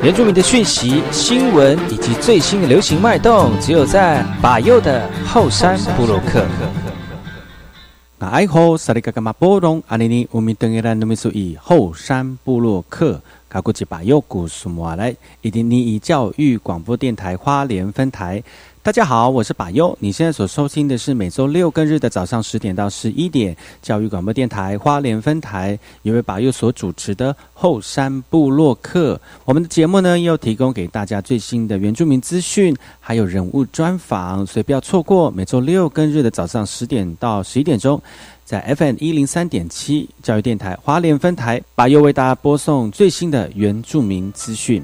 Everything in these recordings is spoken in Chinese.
原住民的讯息、新闻以及最新的流行脉动，只有在巴佑的后山部落克。那爱好萨利嘎嘎马波隆阿尼尼乌米登耶兰努米苏伊后山部落克。卡古吉巴佑古苏摩来，伊丁尼伊教育广播电台花莲分台。大家好，我是把优。你现在所收听的是每周六跟日的早上十点到十一点，教育广播电台花莲分台，由为巴优所主持的后山部落客。我们的节目呢，又提供给大家最新的原住民资讯，还有人物专访，所以不要错过每周六跟日的早上十点到十一点钟，在 FM 一零三点七教育电台花莲分台，把优为大家播送最新的原住民资讯。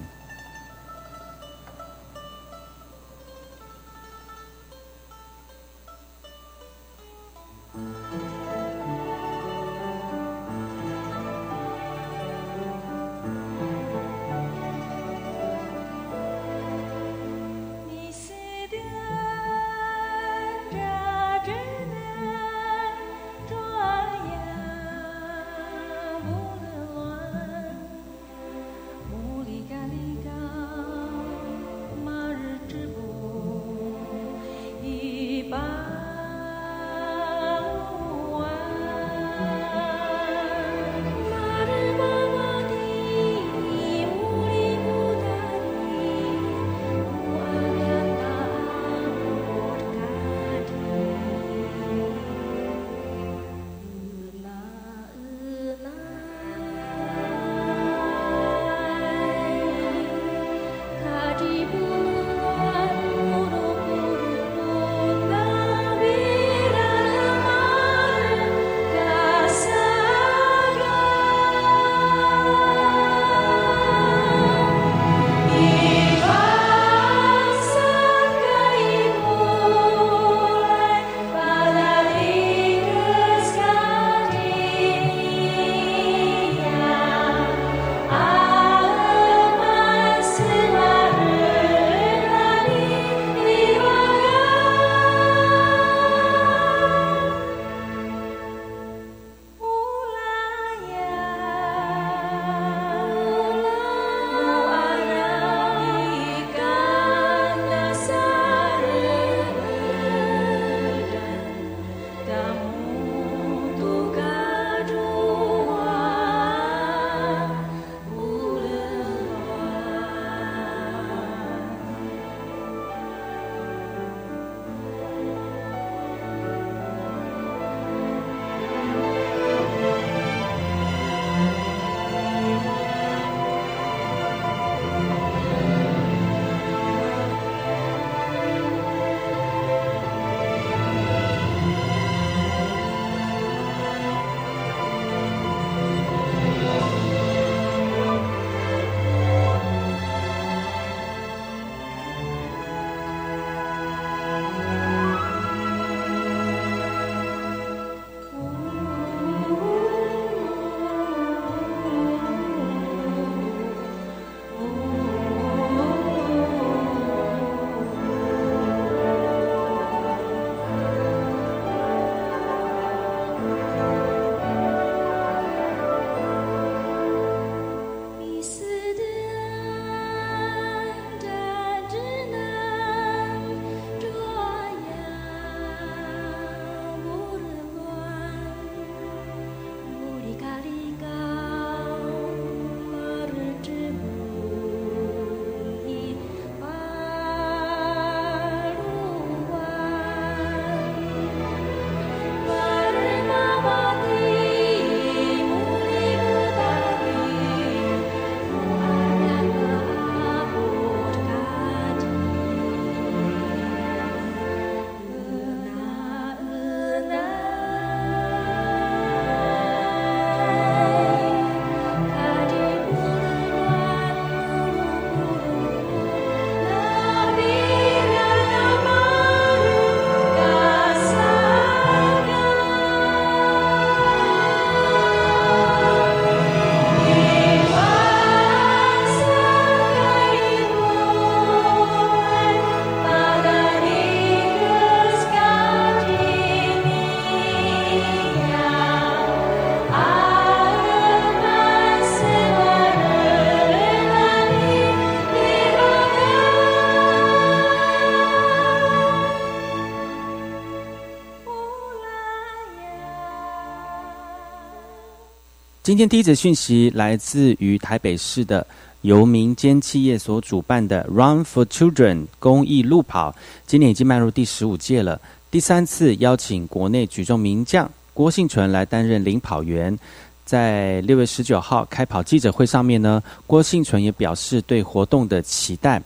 今天第一则讯息来自于台北市的由民间企业所主办的 Run for Children 公益路跑，今年已经迈入第十五届了。第三次邀请国内举重名将郭幸存来担任领跑员。在六月十九号开跑记者会上面呢，郭幸存也表示对活动的期待。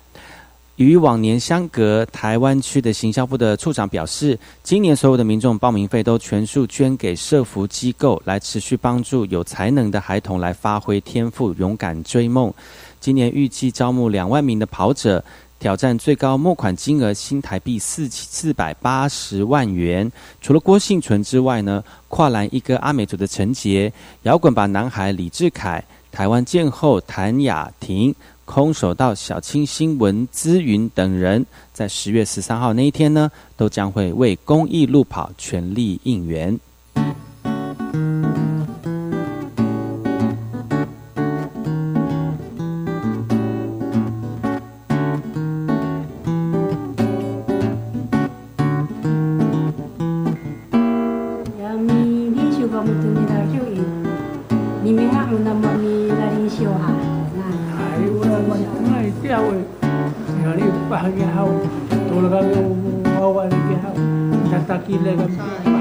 与往年相隔，台湾区的行销部的处长表示，今年所有的民众报名费都全数捐给社福机构，来持续帮助有才能的孩童来发挥天赋，勇敢追梦。今年预计招募两万名的跑者，挑战最高募款金额新台币四四百八十万元。除了郭幸存之外呢，跨栏一哥阿美族的陈杰，摇滚吧男孩李志凯，台湾剑后谭雅婷。空手道小清新文姿云等人，在十月十三号那一天呢，都将会为公益路跑全力应援。bahagia hao, tulga yo awal dia hao, tata kile gam.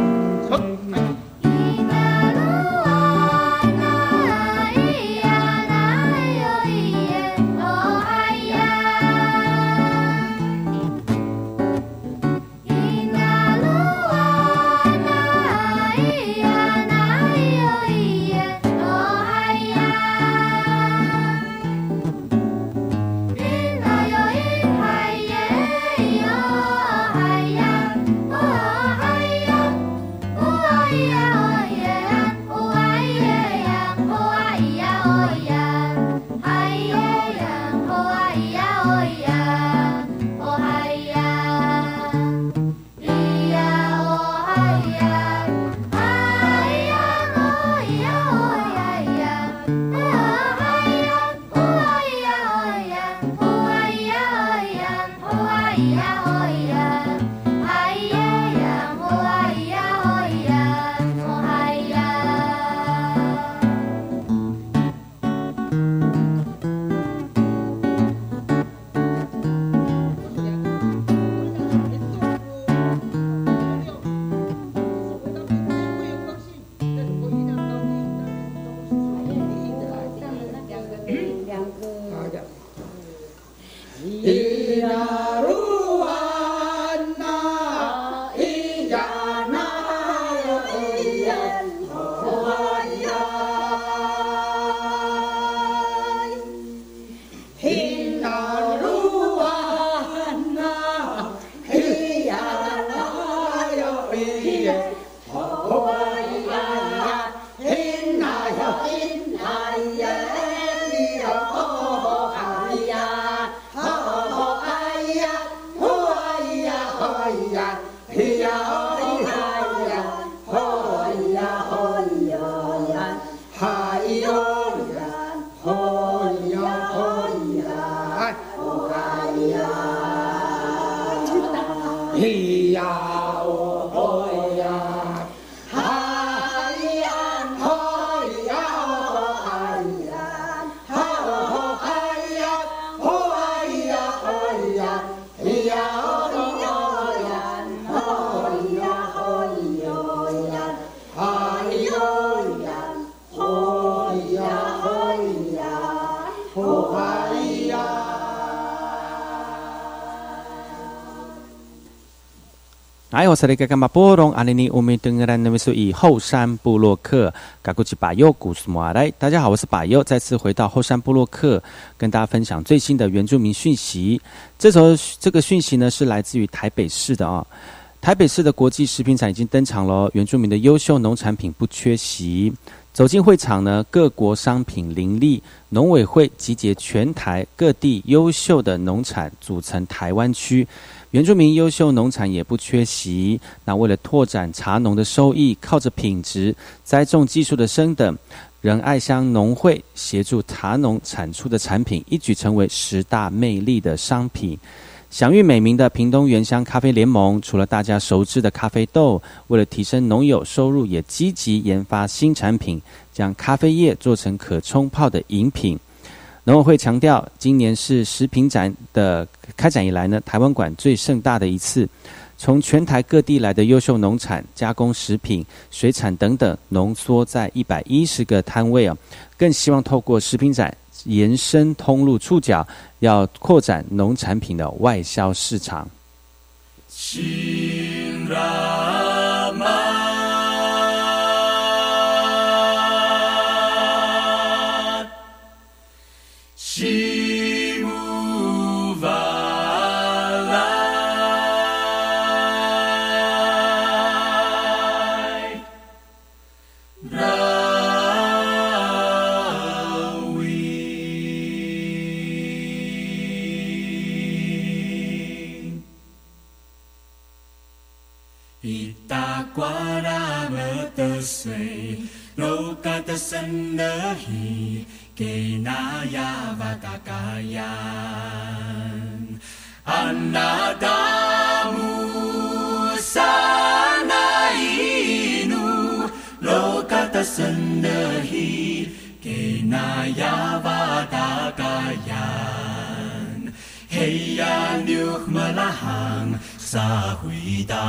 哎，我是那个干嘛波隆阿尼尼乌米登格兰那边属于后山布洛克，嘎古吉巴尤古斯莫来。大家好，我是巴尤，再次回到后山布洛克，跟大家分享最新的原住民讯息。这时候，这个讯息呢是来自于台北市的啊。台北市的国际食品展已经登场了，原住民的优秀农产品不缺席。走进会场呢，各国商品林立，农委会集结全台各地优秀的农产，组成台湾区。原住民优秀农产也不缺席。那为了拓展茶农的收益，靠着品质、栽种技术的升等，仁爱乡农会协助茶农产出的产品，一举成为十大魅力的商品。享誉美名的屏东原乡咖啡联盟，除了大家熟知的咖啡豆，为了提升农友收入，也积极研发新产品，将咖啡叶做成可冲泡的饮品。农委会强调，今年是食品展的开展以来呢，台湾馆最盛大的一次。从全台各地来的优秀农产、加工食品、水产等等，浓缩在一百一十个摊位啊，更希望透过食品展延伸通路触角，要扩展农产品的外销市场。Sendahi kenaya vatakayan anadamu sana inu lokata sendahi kenaya vatakayan heya nyuk malahang sa huida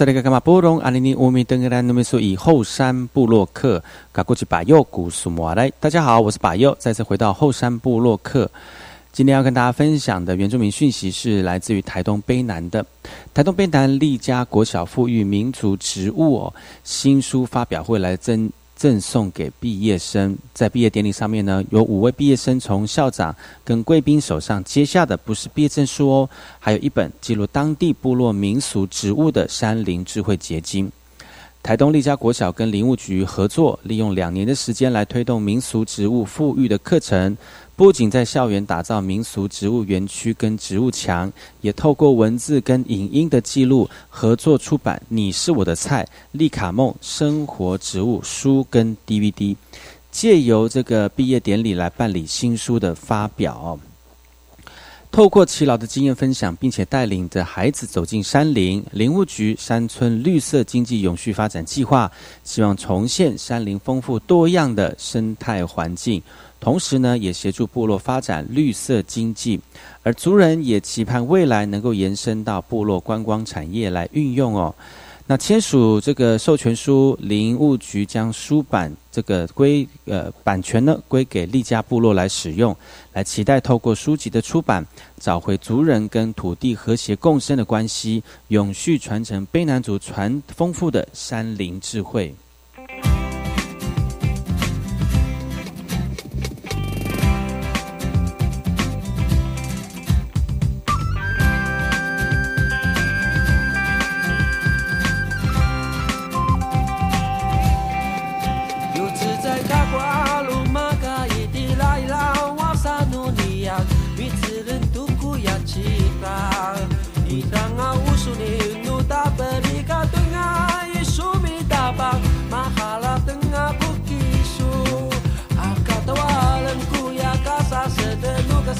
萨利格伽马波隆阿尼尼乌米登格兰努米苏以后山布洛克嘎过去把右古苏摩来，大家好，我是把右，再次回到后山布洛克。今天要跟大家分享的原住民讯息是来自于台东卑南的台东卑南利家国小富裕民族植物哦新书发表会来增。赠送给毕业生，在毕业典礼上面呢，有五位毕业生从校长跟贵宾手上接下的不是毕业证书哦，还有一本记录当地部落民俗植物的山林智慧结晶。台东立家国小跟林务局合作，利用两年的时间来推动民俗植物富裕的课程。不仅在校园打造民俗植物园区跟植物墙，也透过文字跟影音的记录，合作出版《你是我的菜》利卡梦生活植物书跟 DVD，借由这个毕业典礼来办理新书的发表。透过耆老的经验分享，并且带领着孩子走进山林，林务局山村绿色经济永续发展计划，希望重现山林丰富多样的生态环境，同时呢，也协助部落发展绿色经济。而族人也期盼未来能够延伸到部落观光产业来运用哦。那签署这个授权书，林务局将书版这个归呃版权呢归给利家部落来使用，来期待透过书籍的出版，找回族人跟土地和谐共生的关系，永续传承卑南族传丰富的山林智慧。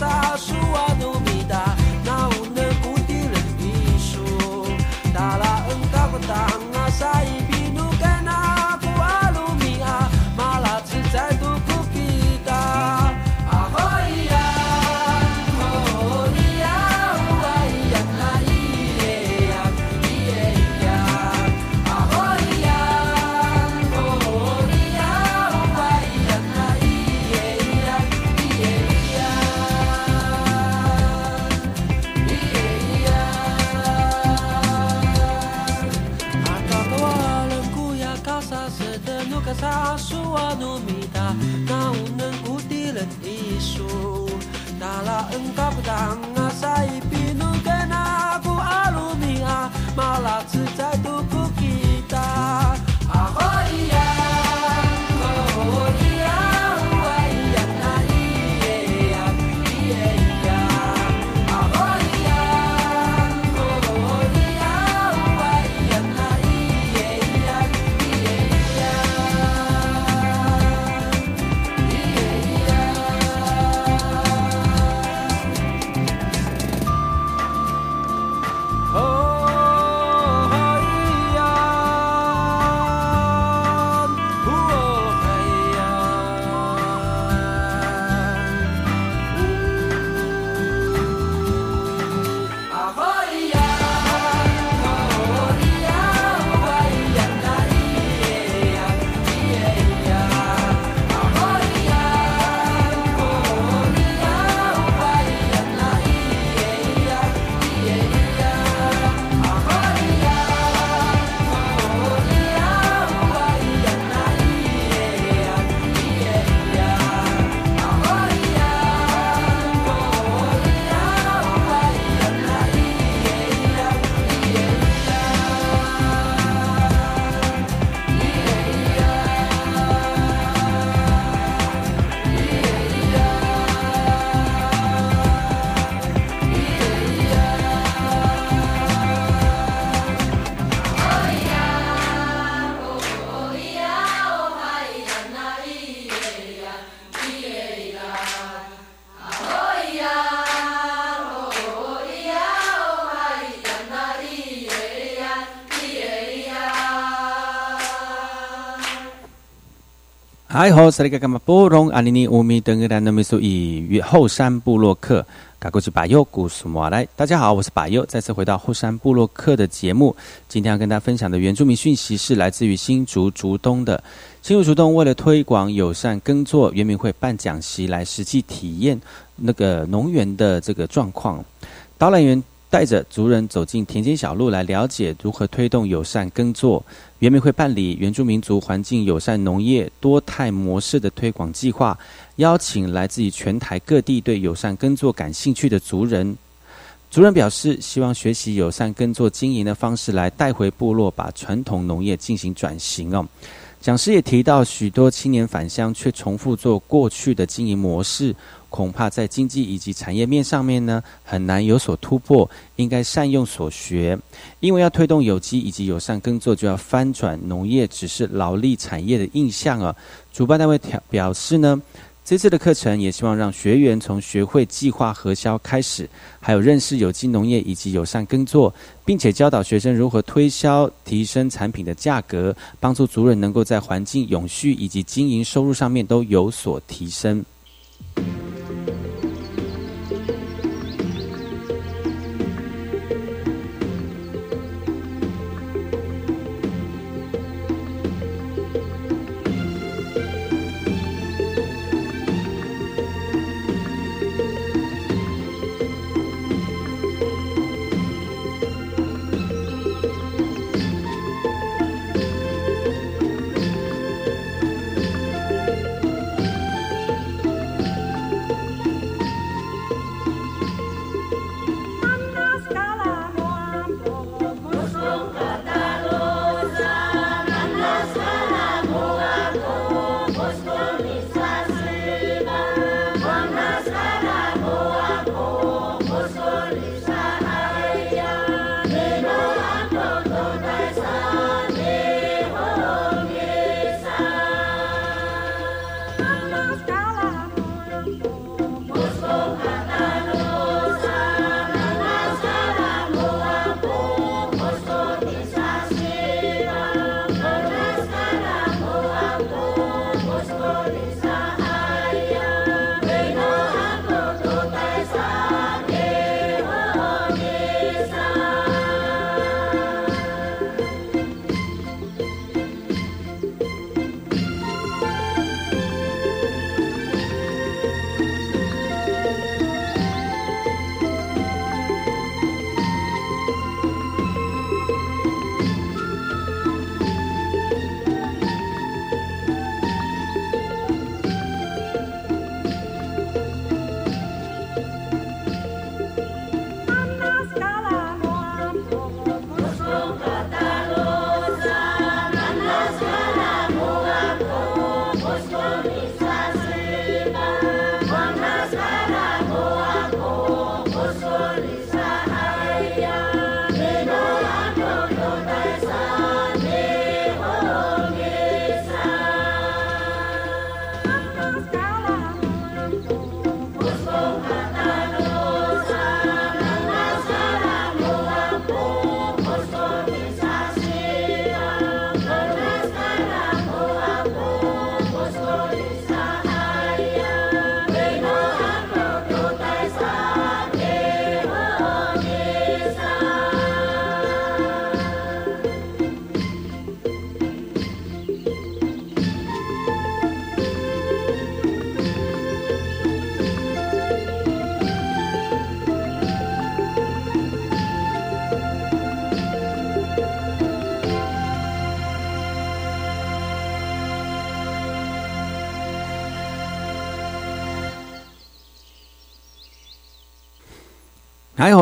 a sua 嗨吼，萨利格干嘛波隆阿尼尼乌米登格兰诺米苏以后山部落客，嘎过去把右古苏马来。大家好，我是把右，再次回到后山部落客的节目。今天要跟大家分享的原住民讯息是来自于新竹竹东的新竹竹东，为了推广友善耕作，原民会办讲习来实际体验那个农园的这个状况。导览员带着族人走进田间小路，来了解如何推动友善耕作。原民会办理原住民族环境友善农业多态模式的推广计划，邀请来自于全台各地对友善耕作感兴趣的族人。族人表示，希望学习友善耕作经营的方式，来带回部落，把传统农业进行转型哦。讲师也提到，许多青年返乡却重复做过去的经营模式。恐怕在经济以及产业面上面呢，很难有所突破。应该善用所学，因为要推动有机以及友善耕作，就要翻转农业只是劳力产业的印象啊。主办单位调表示呢，这次的课程也希望让学员从学会计划核销开始，还有认识有机农业以及友善耕作，并且教导学生如何推销、提升产品的价格，帮助族人能够在环境永续以及经营收入上面都有所提升。以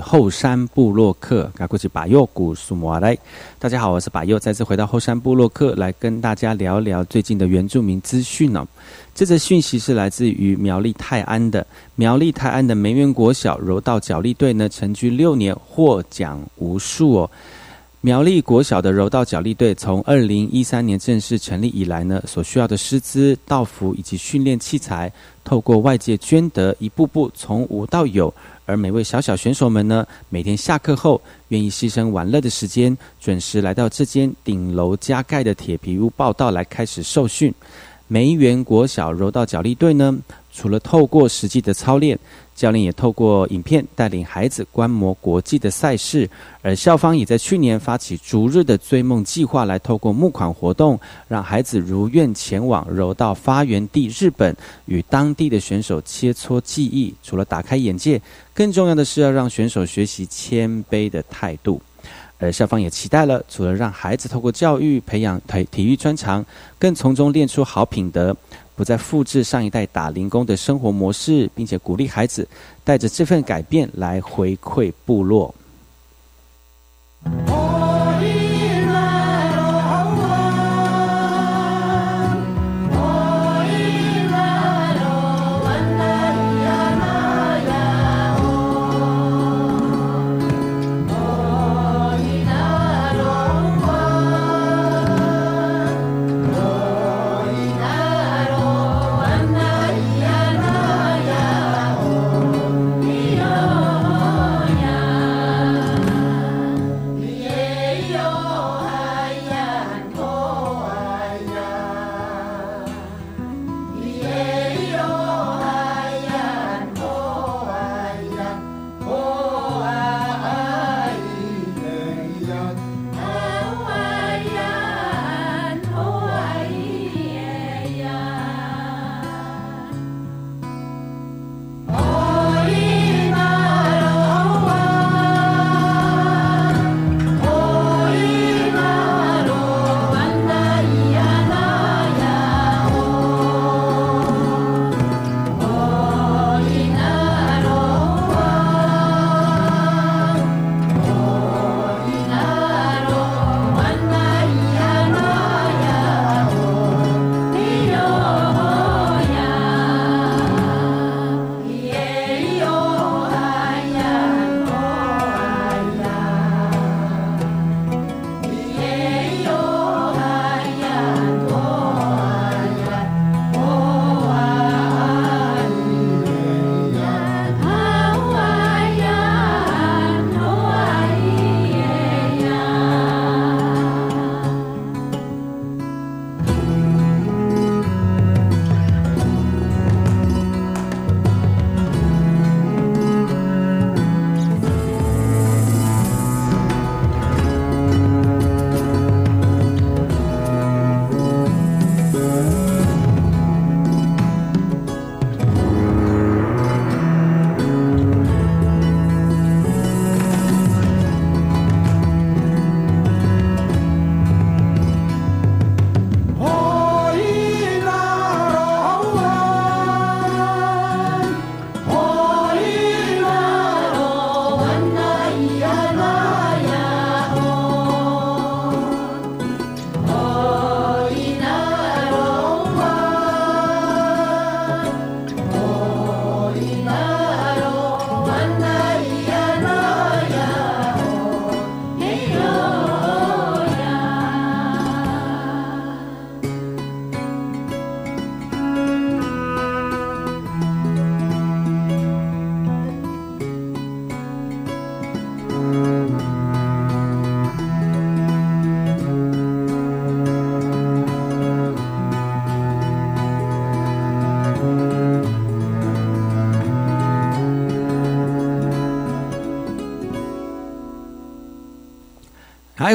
后山部落客，赶过去把右古苏摩来。大家好，我是把右，再次回到后山部落客，来跟大家聊聊最近的原住民资讯哦。这则讯息是来自于苗栗泰安的苗栗泰安的梅园国小柔道角力队呢，成军六年，获奖无数哦。苗栗国小的柔道角力队从二零一三年正式成立以来呢，所需要的师资、道服以及训练器材，透过外界捐得，一步步从无到有。而每位小小选手们呢，每天下课后，愿意牺牲玩乐的时间，准时来到这间顶楼加盖的铁皮屋报道，来开始受训。梅园国小柔道角力队呢，除了透过实际的操练。教练也透过影片带领孩子观摩国际的赛事，而校方也在去年发起逐日的追梦计划，来透过募款活动，让孩子如愿前往柔道发源地日本，与当地的选手切磋技艺。除了打开眼界，更重要的是要让选手学习谦卑的态度。而校方也期待了，除了让孩子透过教育培养体体育专长，更从中练出好品德。不再复制上一代打零工的生活模式，并且鼓励孩子带着这份改变来回馈部落。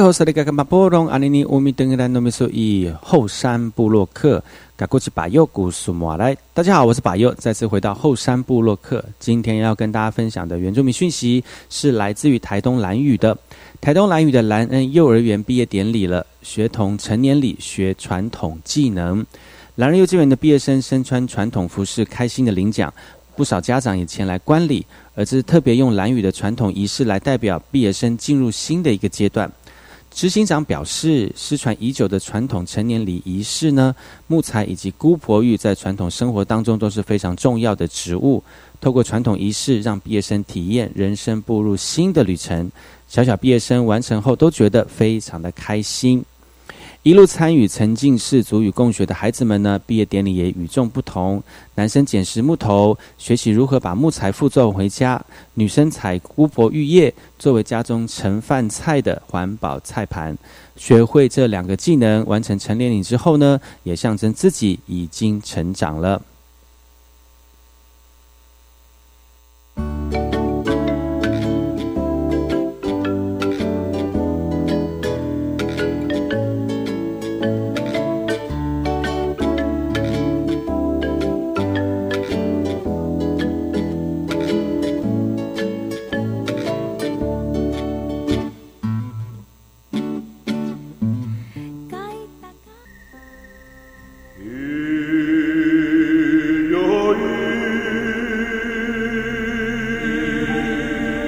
哎吼，是那个马波隆阿尼尼乌米登兰诺米苏以后山部落克，赶过去把右古苏马来。大家好，我是把右，再次回到后山部落克。今天要跟大家分享的原住民讯息是来自于台东蓝屿的台东蓝屿的兰恩幼儿园毕业典礼了，学童成年礼学传统技能。兰恩幼稚园的毕业生身穿传统服饰，开心的领奖。不少家长也前来观礼，而这是特别用蓝屿的传统仪式来代表毕业生进入新的一个阶段。执行长表示，失传已久的传统成年礼仪式呢，木材以及姑婆玉在传统生活当中都是非常重要的植物。透过传统仪式，让毕业生体验人生步入新的旅程。小小毕业生完成后都觉得非常的开心。一路参与沉浸式足语共学的孩子们呢，毕业典礼也与众不同。男生捡拾木头，学习如何把木材负重回家；女生采姑婆玉叶，作为家中盛饭菜的环保菜盘。学会这两个技能，完成成年礼之后呢，也象征自己已经成长了。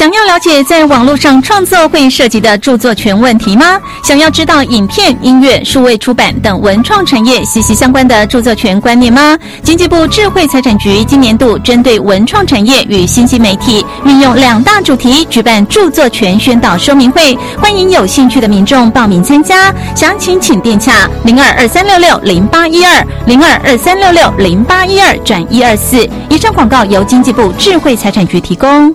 想要了解在网络上创作会涉及的著作权问题吗？想要知道影片、音乐、数位出版等文创产业息息相关的著作权观念吗？经济部智慧财产局今年度针对文创产业与新兴媒体，运用两大主题举办著作权宣导说明会，欢迎有兴趣的民众报名参加。详情请电洽零二二三六六零八一二零二二三六六零八一二转一二四。以上广告由经济部智慧财产局提供。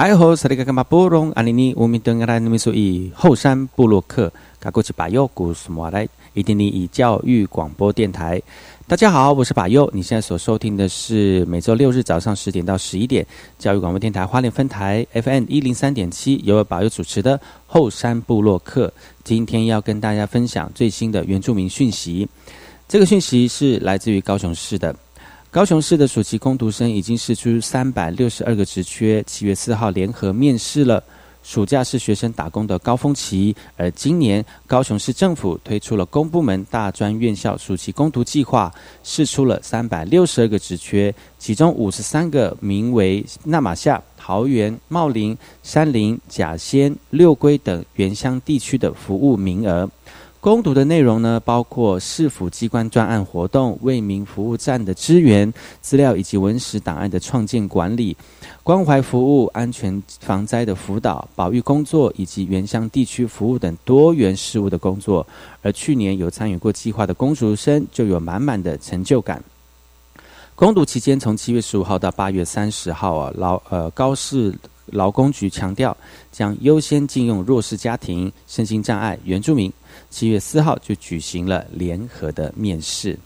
哎吼，萨利格格马波隆阿尼尼乌米登阿拉努米苏以后山布洛克嘎古奇巴尤古苏马来伊丁尼以教育广播电台。大家好，我是巴尤，你现在所收听的是每周六日早上十点到十一点教育广播电台花莲分台 FM 一零三点七由巴尤主持的后山布洛克。今天要跟大家分享最新的原住民讯息，这个讯息是来自于高雄市的。高雄市的暑期工读生已经试出三百六十二个职缺，七月四号联合面试了。暑假是学生打工的高峰期，而今年高雄市政府推出了公部门大专院校暑期攻读计划，试出了三百六十二个职缺，其中五十三个名为纳马夏、桃园、茂林、山林、甲仙、六龟等原乡地区的服务名额。攻读的内容呢，包括市府机关专案活动、为民服务站的支援、资料以及文史档案的创建管理、关怀服务、安全防灾的辅导、保育工作以及原乡地区服务等多元事务的工作。而去年有参与过计划的公读生，就有满满的成就感。攻读期间，从七月十五号到八月三十号啊，劳呃高市劳工局强调，将优先禁用弱势家庭、身心障碍、原住民。七月四号就举行了联合的面试。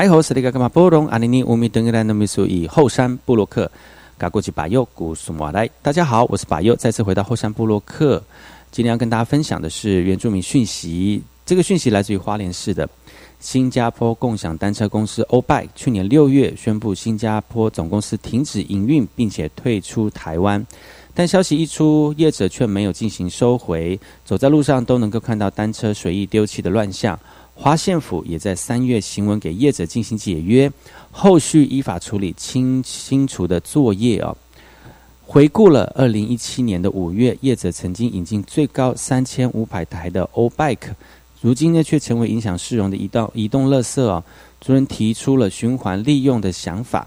哎吼，是那个干嘛？波隆阿尼尼乌米登格兰的秘书以后山布洛克，嘎过去巴佑古苏马来。大家好，我是巴佑，再次回到后山布洛克。今天要跟大家分享的是原住民讯息。这个讯息来自于花莲市的新加坡共享单车公司欧拜，去年六月宣布新加坡总公司停止营运，并且退出台湾。但消息一出，业者却没有进行收回，走在路上都能够看到单车随意丢弃的乱象。华县府也在三月行文给业者进行解约，后续依法处理清清除的作业哦。回顾了二零一七年的五月，业者曾经引进最高三千五百台的 O Bike，如今呢却成为影响市容的一道移动垃圾哦。主任提出了循环利用的想法。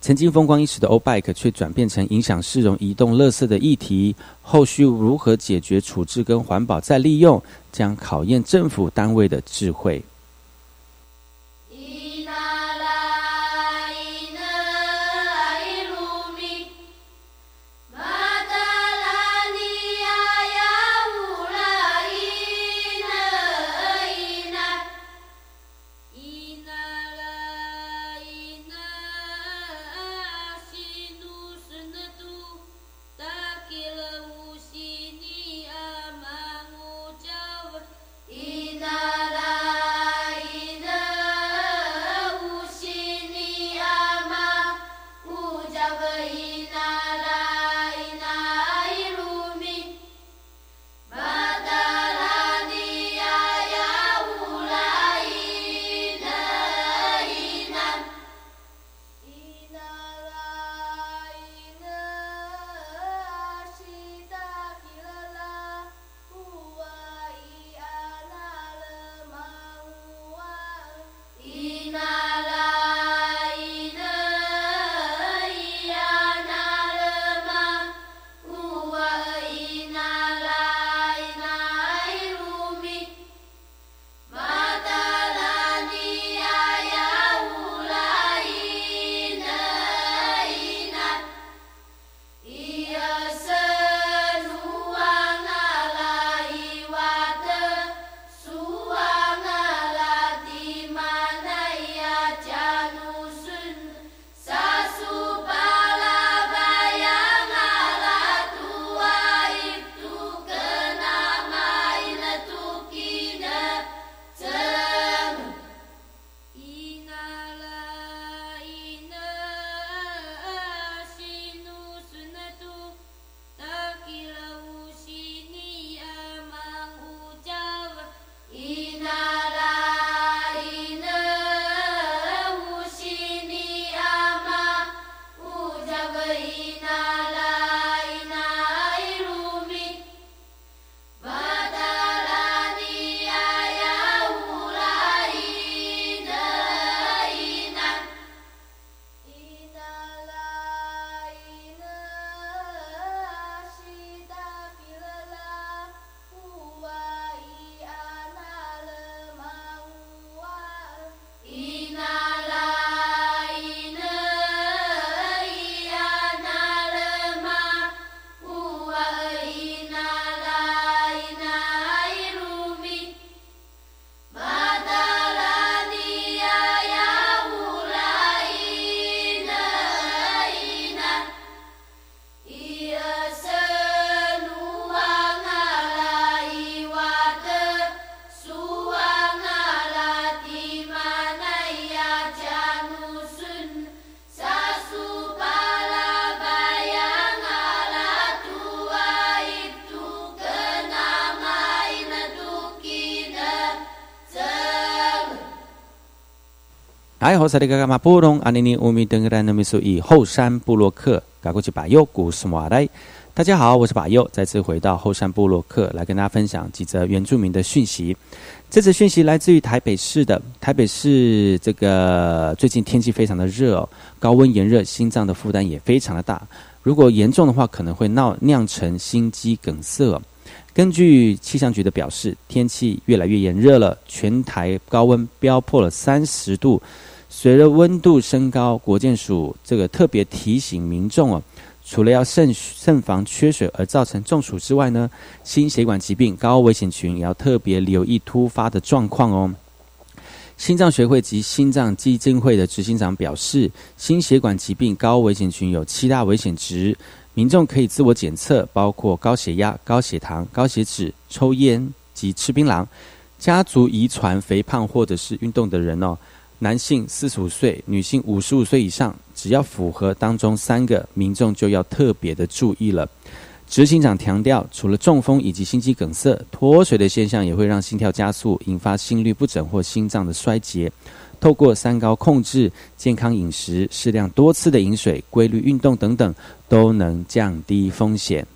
曾经风光一时的欧 bike 却转变成影响市容、移动垃圾的议题，后续如何解决、处置跟环保再利用，将考验政府单位的智慧。好，萨利嘎嘎马布隆阿尼尼乌米登格兰诺米苏以后山布洛克，赶过去把右古斯马来。大家好，我是把右，再次回到后山布洛克，来跟大家分享几则原住民的讯息。这则讯息来自于台北市的，台北市这个最近天气非常的热哦，高温炎热，心脏的负担也非常的大。如果严重的话，可能会闹酿成心肌梗塞。根据气象局的表示，天气越来越炎热了，全台高温飙破了三十度。随着温度升高，国建署这个特别提醒民众哦，除了要慎慎防缺水而造成中暑之外呢，心血管疾病高危险群也要特别留意突发的状况哦。心脏学会及心脏基金会的执行长表示，心血管疾病高危险群有七大危险值，民众可以自我检测，包括高血压、高血糖、高血脂、抽烟及吃槟榔、家族遗传、肥胖或者是运动的人哦。男性四十五岁，女性五十五岁以上，只要符合当中三个，民众就要特别的注意了。执行长强调，除了中风以及心肌梗塞、脱水的现象，也会让心跳加速，引发心律不整或心脏的衰竭。透过三高控制、健康饮食、适量多次的饮水、规律运动等等，都能降低风险。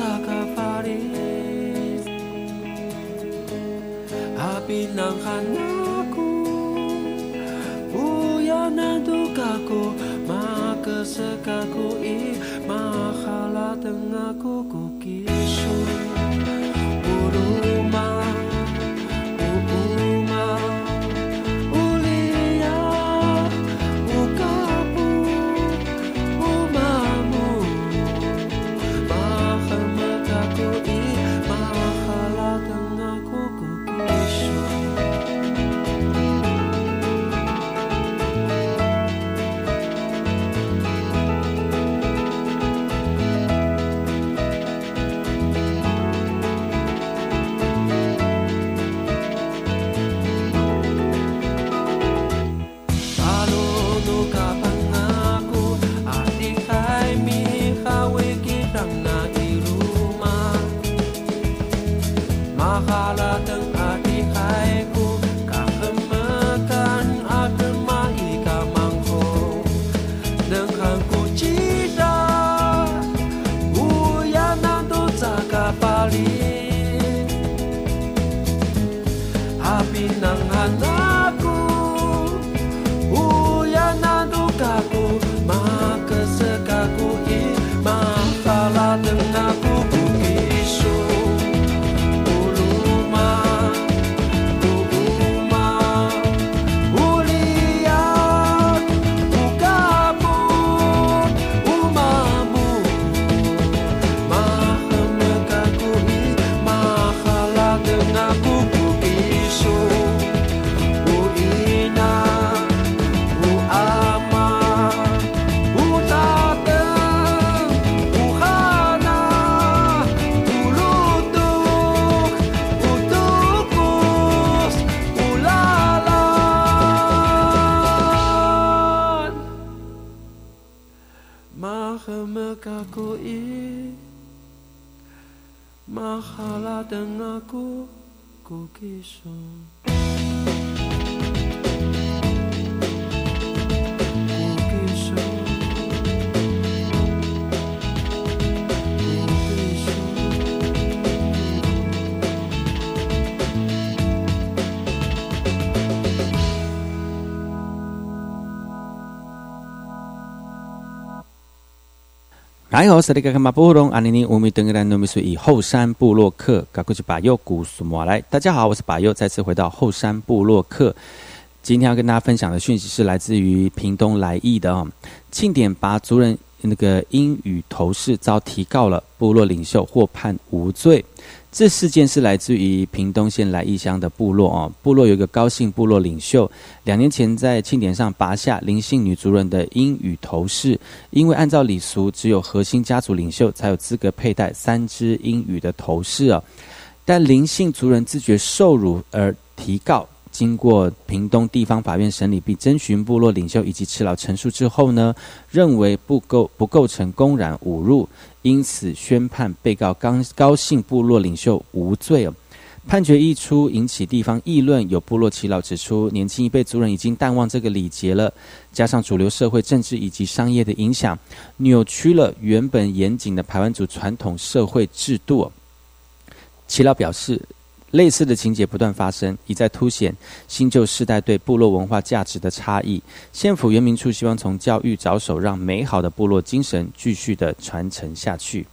Sacafaris Happy ng hanako Buya ng dukako Makasaka ko i Makalatang ako kukisyo Tanaku, Kuki 家好，是那个马布隆阿尼尼乌米登格兰努米苏以后山部落客，赶快去把右古苏摩来。大家好，我是把右，再次回到后山部落客。今天要跟大家分享的讯息是来自于屏东来意的哦，庆典把族人那个英语头饰遭提告了，部落领袖获判无罪。这事件是来自于屏东县来义乡的部落哦，部落有一个高姓部落领袖，两年前在庆典上拔下林姓女族人的英语头饰，因为按照礼俗，只有核心家族领袖才有资格佩戴三只英语的头饰哦，但林姓族人自觉受辱而提告。经过屏东地方法院审理并征询部落领袖以及赤老陈述之后呢，认为不构不构成公然侮辱，因此宣判被告高高姓部落领袖无罪。判决一出，引起地方议论。有部落耆老指出，年轻一辈族人已经淡忘这个礼节了，加上主流社会政治以及商业的影响，扭曲了原本严谨的排湾族传统社会制度。齐老表示，类似的情节不断发生，一再凸显新旧世代对部落文化价值的差异。县府原民处希望从教育着手，让美好的部落精神继续的传承下去。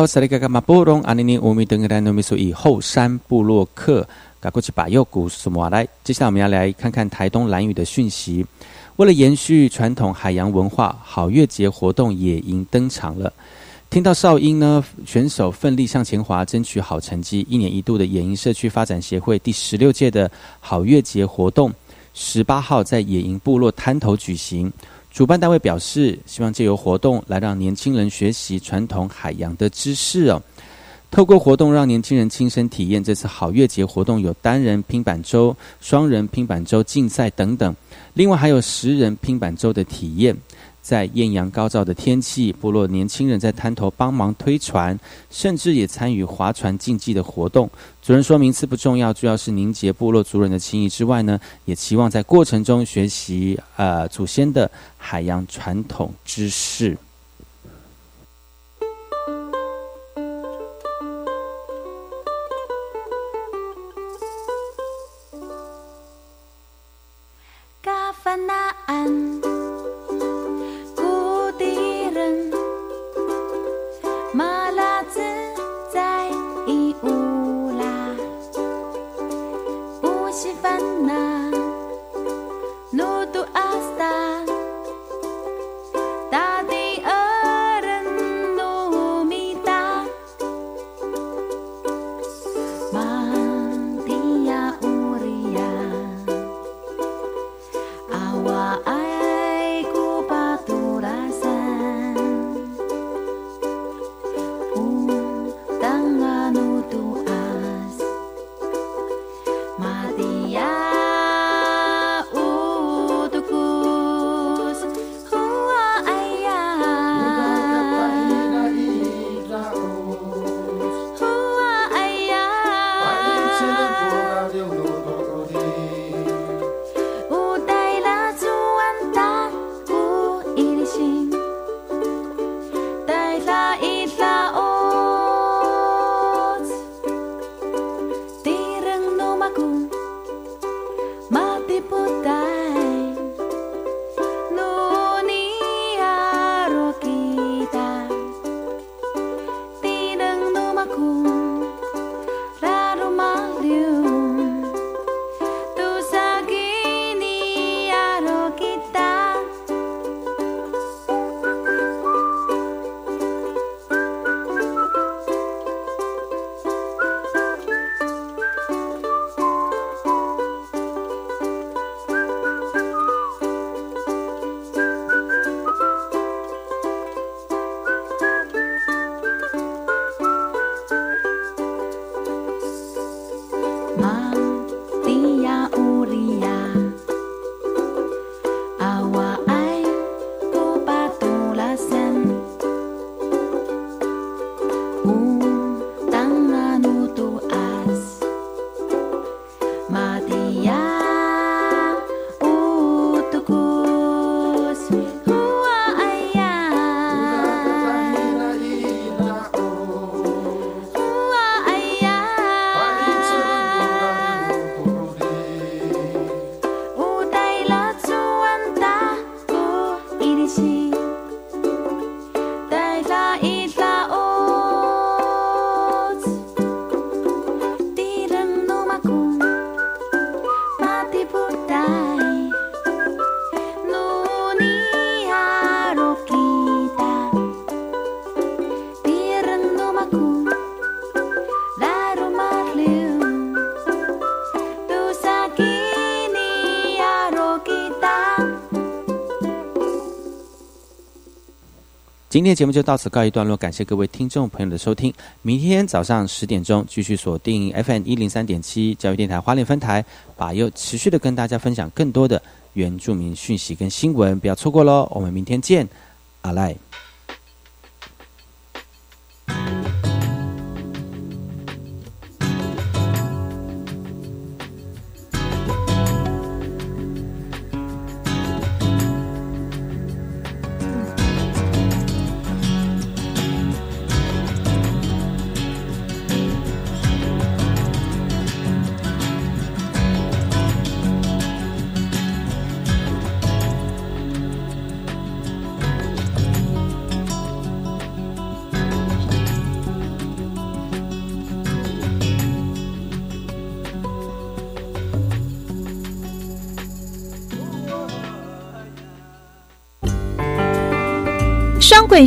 好，萨利嘎嘎马布隆阿尼尼乌米登格兰努米苏以后山部落客嘎过去把右古苏摩来。接下来我们要来看看台东蓝屿的讯息。为了延续传统海洋文化，好月节活动野营登场了。听到哨音呢，选手奋力向前滑，争取好成绩。一年一度的野营社区发展协会第十六届的好月节活动，十八号在野营部落滩头举行。主办单位表示，希望借由活动来让年轻人学习传统海洋的知识哦。透过活动让年轻人亲身体验这次好月节活动，有单人拼板舟、双人拼板舟竞赛等等，另外还有十人拼板舟的体验。在艳阳高照的天气，部落年轻人在滩头帮忙推船，甚至也参与划船竞技的活动。主人说，名次不重要，主要是凝结部落族人的情谊之外呢，也期望在过程中学习呃祖先的海洋传统知识。今天节目就到此告一段落，感谢各位听众朋友的收听。明天早上十点钟继续锁定 FM 一零三点七教育电台花莲分台，把又持续的跟大家分享更多的原住民讯息跟新闻，不要错过喽！我们明天见，阿赖。